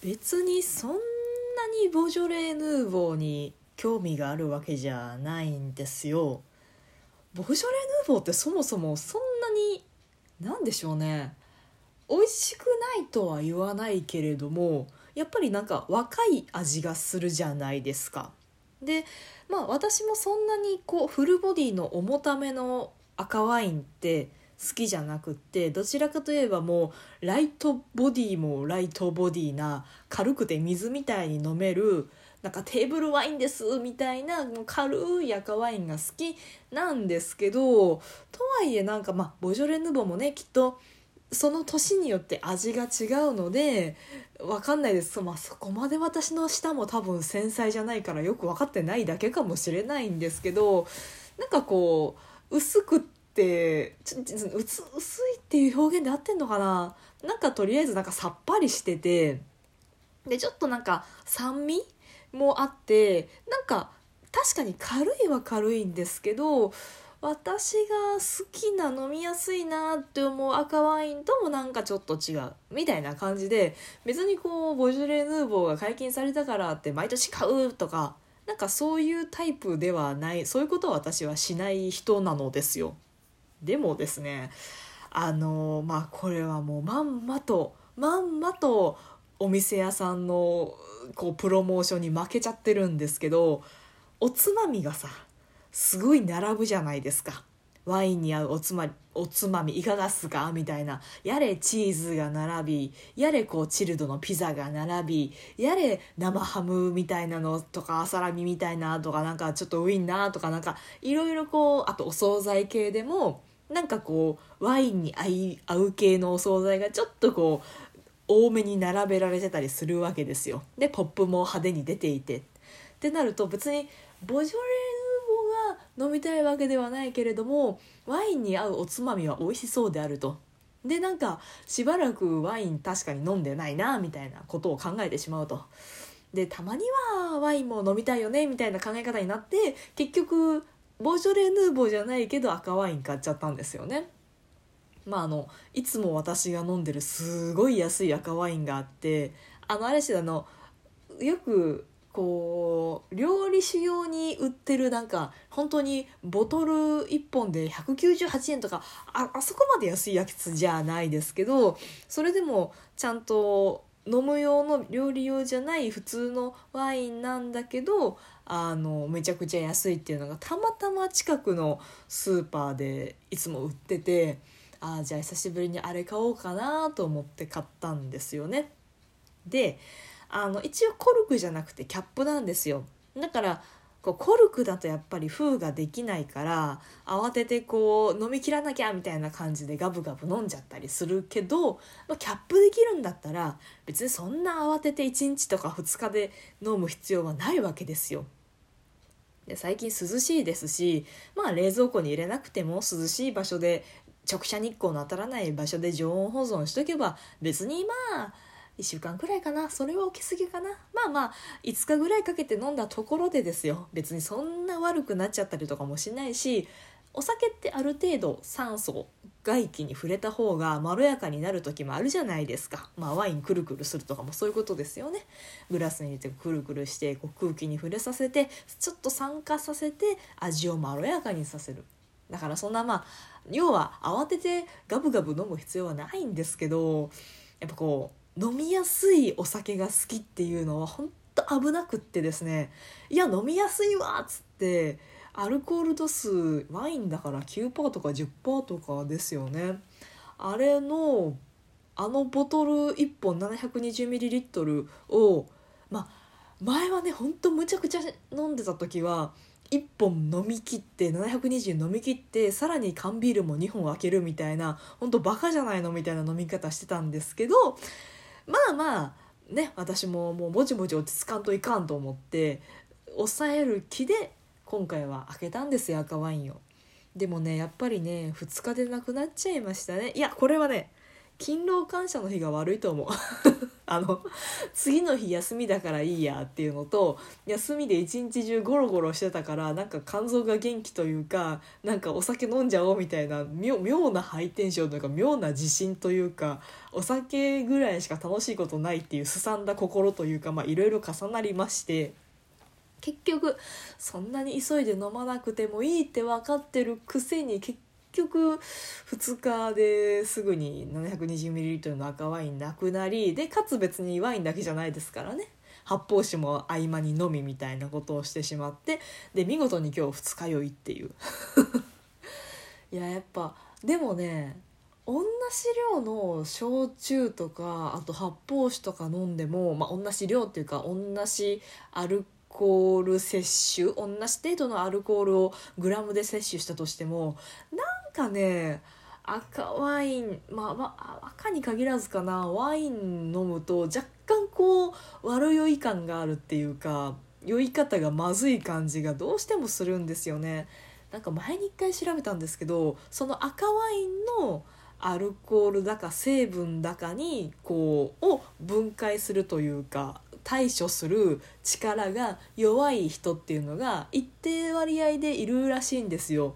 別にそんなにボジョレ・ヌーボーに興味があるわけじゃないんですよ。ボジョレ・ヌーボーってそもそもそんなに何でしょうね美味しくないとは言わないけれどもやっぱりなんか若い味がするじゃないですか。でまあ私もそんなにこうフルボディの重ための赤ワインって好きじゃなくってどちらかといえばもうライトボディもライトボディな軽くて水みたいに飲めるなんかテーブルワインですみたいなもう軽い赤ワインが好きなんですけどとはいえなんかまあボジョレ・ヌボもねきっとその年によって味が違うので分かんないです、まあ、そこまで私の舌も多分繊細じゃないからよく分かってないだけかもしれないんですけどなんかこう薄くってち薄薄いっていう表現で合ってんのかな？なんかとりあえずなんかさっぱりしててでちょっとなんか酸味もあってなんか確かに軽いは軽いんですけど私が好きな飲みやすいなって思う赤ワインともなんかちょっと違うみたいな感じで別にこうボジョレ・ヌーボーが解禁されたからって毎年買うとかなんかそういうタイプではないそういうことは私はしない人なのですよ。でもですねあのまあこれはもうまんまとまんまとお店屋さんのこうプロモーションに負けちゃってるんですけどおつまみがさすごい並ぶじゃないですか。ワインに合うおつまおつまみいかがっすかみたいな。やれチーズが並びやれこうチルドのピザが並びやれ生ハムみたいなのとかサラミみたいなとかなんかちょっとウインナーとかなんかいろいろこうあとお惣菜系でもなんかこうワインに合う系のお惣菜がちょっとこう多めに並べられてたりするわけですよ。でポップも派手に出ていてってなると別にボジョレ・ヌーボーが飲みたいわけではないけれどもワインに合うおつまみは美味しそうであると。でなんかしばらくワイン確かに飲んでないなみたいなことを考えてしまうと。でたまにはワインも飲みたいよねみたいな考え方になって結局ボジョレ・ヌーボーじゃないけど赤ワイン買っちゃったんですよね。まああのいつも私が飲んでるすごい安い赤ワインがあってあのあれしあのよくこう料理酒用に売ってるなんか本当にボトル1本で198円とかああそこまで安いやつじゃないですけどそれでもちゃんと飲む用の料理用じゃない普通のワインなんだけどあのめちゃくちゃ安いっていうのがたまたま近くのスーパーでいつも売っててああじゃあ久しぶりにあれ買おうかなと思って買ったんですよね。であの一応コルクじゃなくてキャップなんですよ。だからこうコルクだとやっぱり封ができないから慌ててこう飲み切らなきゃみたいな感じでガブガブ飲んじゃったりするけど、まあ、キャップできるんだったら別にそんな慌てて1日とか2日で飲む必要はないわけですよ。で最近涼しいですしまあ冷蔵庫に入れなくても涼しい場所で直射日光の当たらない場所で常温保存しとけば別にまあ1週間くらいかな。それは起きすぎかな。まあまあ5日ぐらいかけて飲んだところでですよ。別にそんな悪くなっちゃったりとかもしないしお酒ってある程度酸素外気に触れた方がまろやかになる時もあるじゃないですか、まあ、ワインくるくるするとかもそういうことですよね。グラスに入れてくるくるしてこう空気に触れさせてちょっと酸化させて味をまろやかにさせる。だからそんなまあ要は慌ててガブガブ飲む必要はないんですけどやっぱこう飲みやすいお酒が好きっていうのは本当危なくってですねいや飲みやすいわっつってアルコール度数ワインだから9%とか10%とかですよね。あれのあのボトル1本 720ml をまあ前はねほんとむちゃくちゃ飲んでた時は1本飲み切って720飲み切ってさらに缶ビールも2本開けるみたいなほんとバカじゃないのみたいな飲み方してたんですけどまあまあね私ももうぼちぼち落ち着かんといかんと思って抑える気で今回は開けたんですよ赤ワインを。でもねやっぱりね2日でなくなっちゃいましたねいやこれはね勤労感謝の日が悪いと思うあの次の日休みだからいいやっていうのと休みで一日中ゴロゴロしてたからなんか肝臓が元気というかなんかお酒飲んじゃおうみたいな妙なハイテンションというか妙な自信というかお酒ぐらいしか楽しいことないっていうすさんだ心というかまあいろいろ重なりまして結局そんなに急いで飲まなくてもいいって分かってるくせに結局2日ですぐに 720ml の赤ワインなくなりでかつ別にワインだけじゃないですからね。発泡酒も合間に飲みみたいなことをしてしまってで見事に今日二日酔いっていう。いややっぱでもね同じ量の焼酎とかあと発泡酒とか飲んでも、まあ、同じ量っていうか同じアルコール摂取同じ程度のアルコールをグラムで摂取したとしてもなんかね赤ワインまあ、赤に限らずかなワイン飲むと若干こう悪酔い感があるっていうか酔い方がまずい感じがどうしてもするんですよね。なんか前に一回調べたんですけどその赤ワインのアルコールだか成分だかにこうを分解するというか対処する力が弱い人っていうのが一定割合でいるらしいんですよ。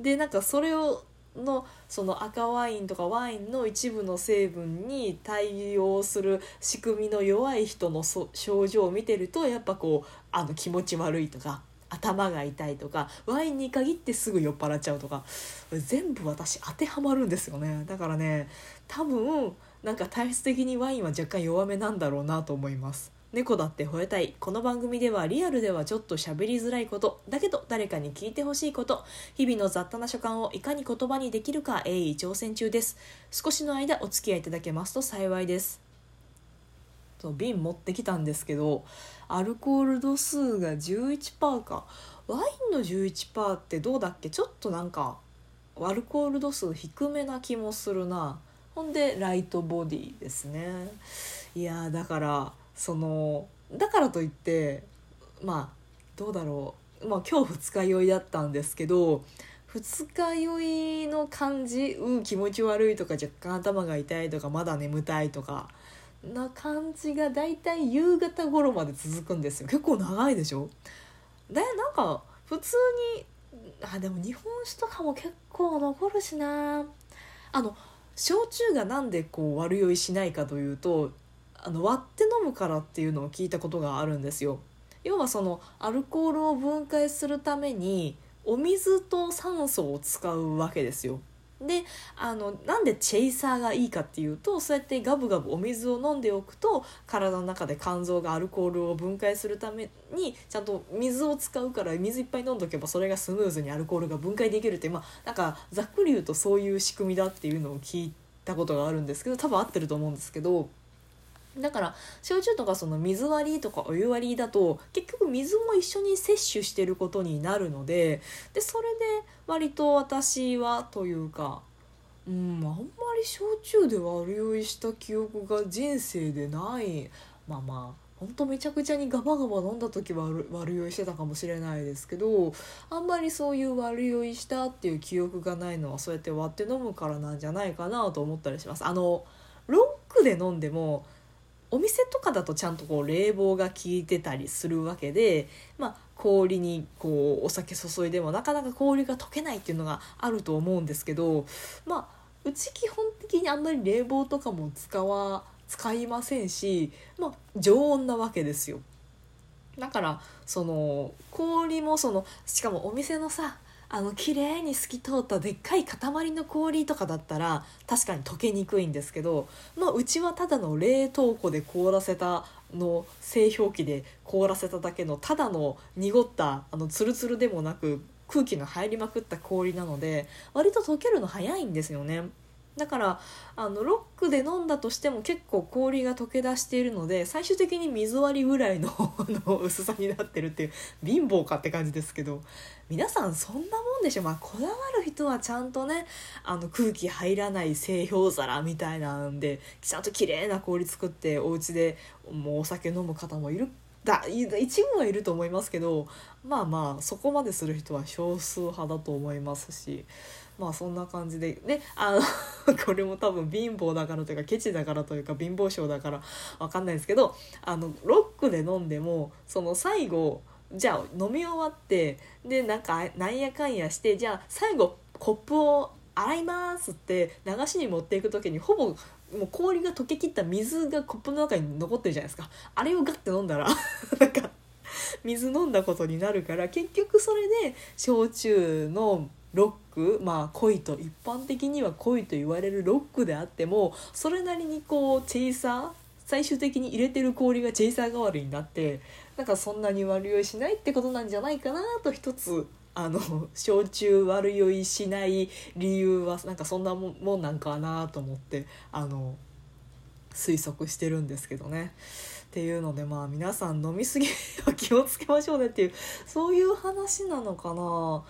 でなんかそれをのその赤ワインとかワインの一部の成分に対応する仕組みの弱い人の症状を見てるとやっぱこうあの気持ち悪いとか頭が痛いとかワインに限ってすぐ酔っ払っちゃうとか全部私当てはまるんですよね。だからね多分なんか体質的にワインは若干弱めなんだろうなと思います。猫だって吠えたい。この番組ではリアルではちょっと喋りづらいこと。だけど誰かに聞いてほしいこと。日々の雑多な所感をいかに言葉にできるか鋭意挑戦中です。少しの間お付き合いいただけますと幸いです。そう瓶持ってきたんですけどアルコール度数が11%か。ワインの11%ってどうだっけ？ちょっとなんかアルコール度数低めな気もするな。ほんでライトボディですね。いやだからそのだからといってまあどうだろう。まあ今日二日酔いだったんですけど二日酔いの感じうん気持ち悪いとか若干頭が痛いとかまだ眠たいとかな感じがだいたい夕方頃まで続くんですよ。結構長いでしょ？でなんか普通にあでも日本酒とかも結構残るしな。あの焼酎がなんでこう悪酔いしないかというとあの割って飲むからっていうのを聞いたことがあるんですよ。要はそのアルコールを分解するためにお水と酸素を使うわけですよ。であのなんでチェイサーがいいかっていうとそうやってガブガブお水を飲んでおくと体の中で肝臓がアルコールを分解するためにちゃんと水を使うから水いっぱい飲んどけばそれがスムーズにアルコールが分解できるってまあなんかざっくり言うとそういう仕組みだっていうのを聞いたことがあるんですけど多分合ってると思うんですけど。だから焼酎とかその水割りとかお湯割りだと結局水も一緒に摂取してることになるのででそれで割と私はというかうんあんまり焼酎で悪酔いした記憶が人生でないまあまあほんとめちゃくちゃにガバガバ飲んだ時は悪酔いしてたかもしれないですけどあんまりそういう悪酔いしたっていう記憶がないのはそうやって割って飲むからなんじゃないかなと思ったりします。あのロックで飲んでもお店とかだとちゃんとこう冷房が効いてたりするわけで、まあ、氷にこうお酒注いでもなかなか氷が溶けないっていうのがあると思うんですけどまあうち基本的にあんまり冷房とかも使わ使いませんし、まあ、常温なわけですよ。だからその氷もそのしかもお店のさあの綺麗に透き通ったでっかい塊の氷とかだったら確かに溶けにくいんですけど、まあ、うちはただの冷凍庫で凍らせたの製氷機で凍らせただけのただの濁ったあのツルツルでもなく空気が入りまくった氷なので割と溶けるの早いんですよね。だからあのロックで飲んだとしても結構氷が溶け出しているので最終的に水割りぐらいの の薄さになってるっていう貧乏かって感じですけど皆さんそんなもんでしょ？まあこだわる人はちゃんとねあの空気入らない製氷皿みたいなんでちゃんと綺麗な氷作ってお家でもうお酒飲む方もいるだ一部はいると思いますけどまあまあそこまでする人は少数派だと思いますしまあそんな感じでであの これも多分貧乏だからというかケチだからというか貧乏症だからわかんないですけどあのロックで飲んでもその最後じゃあ飲み終わってでなんかなんやかんやしてじゃあ最後コップを洗いますって流しに持っていく時にほぼもう氷が溶けきった水がコップの中に残ってるじゃないですか。あれをガッて飲んだら なんか水飲んだことになるから結局それで焼酎のロクまあ濃いと一般的には濃いと言われるロックであってもそれなりにこうチェイサー最終的に入れてる氷がチェイサー代わりになってなんかそんなに悪酔いしないってことなんじゃないかなと一つあの焼酎悪酔いしない理由はなんかそんなもんなんかなと思ってあの推測してるんですけどね。っていうのでまあ皆さん飲み過ぎは気をつけましょうねっていうそういう話なのかな。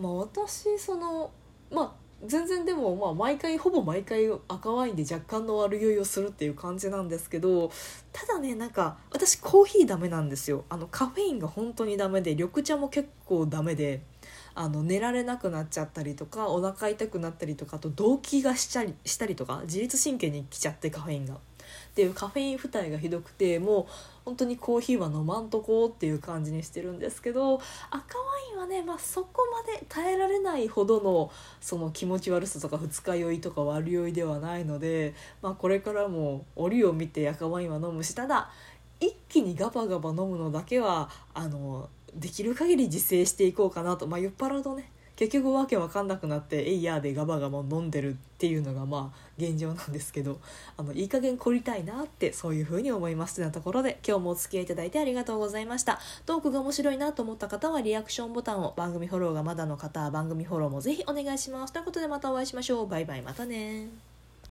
まあ、私そのまあ全然でもまあ毎回ほぼ毎回赤ワインで若干の悪酔いをするっていう感じなんですけどただねなんか私コーヒーダメなんですよあのカフェインが本当にダメで緑茶も結構ダメであの寝られなくなっちゃったりとかお腹痛くなったりとかあと動悸がしたりしたりとか自律神経に来ちゃってカフェインが。っていうカフェイン負担がひどくてもう本当にコーヒーは飲まんとこうっていう感じにしてるんですけど赤ワインはね、まあ、そこまで耐えられないほどのその気持ち悪さとか二日酔いとか悪酔いではないので、まあ、これからも折を見て赤ワインは飲むしただ。一気にガバガバ飲むのだけはあのできる限り自制していこうかなと、まあ、酔っ払うとね結局わけわかんなくなって「えいや」でガバガバ飲んでるっていうのがまあ現状なんですけどあのいい加減凝りたいなってそういうふうに思いますというところで今日もお付き合いいただいてありがとうございました。トークが面白いなと思った方はリアクションボタンを番組フォローがまだの方は番組フォローもぜひお願いします。ということでまたお会いしましょう。バイバイ。またね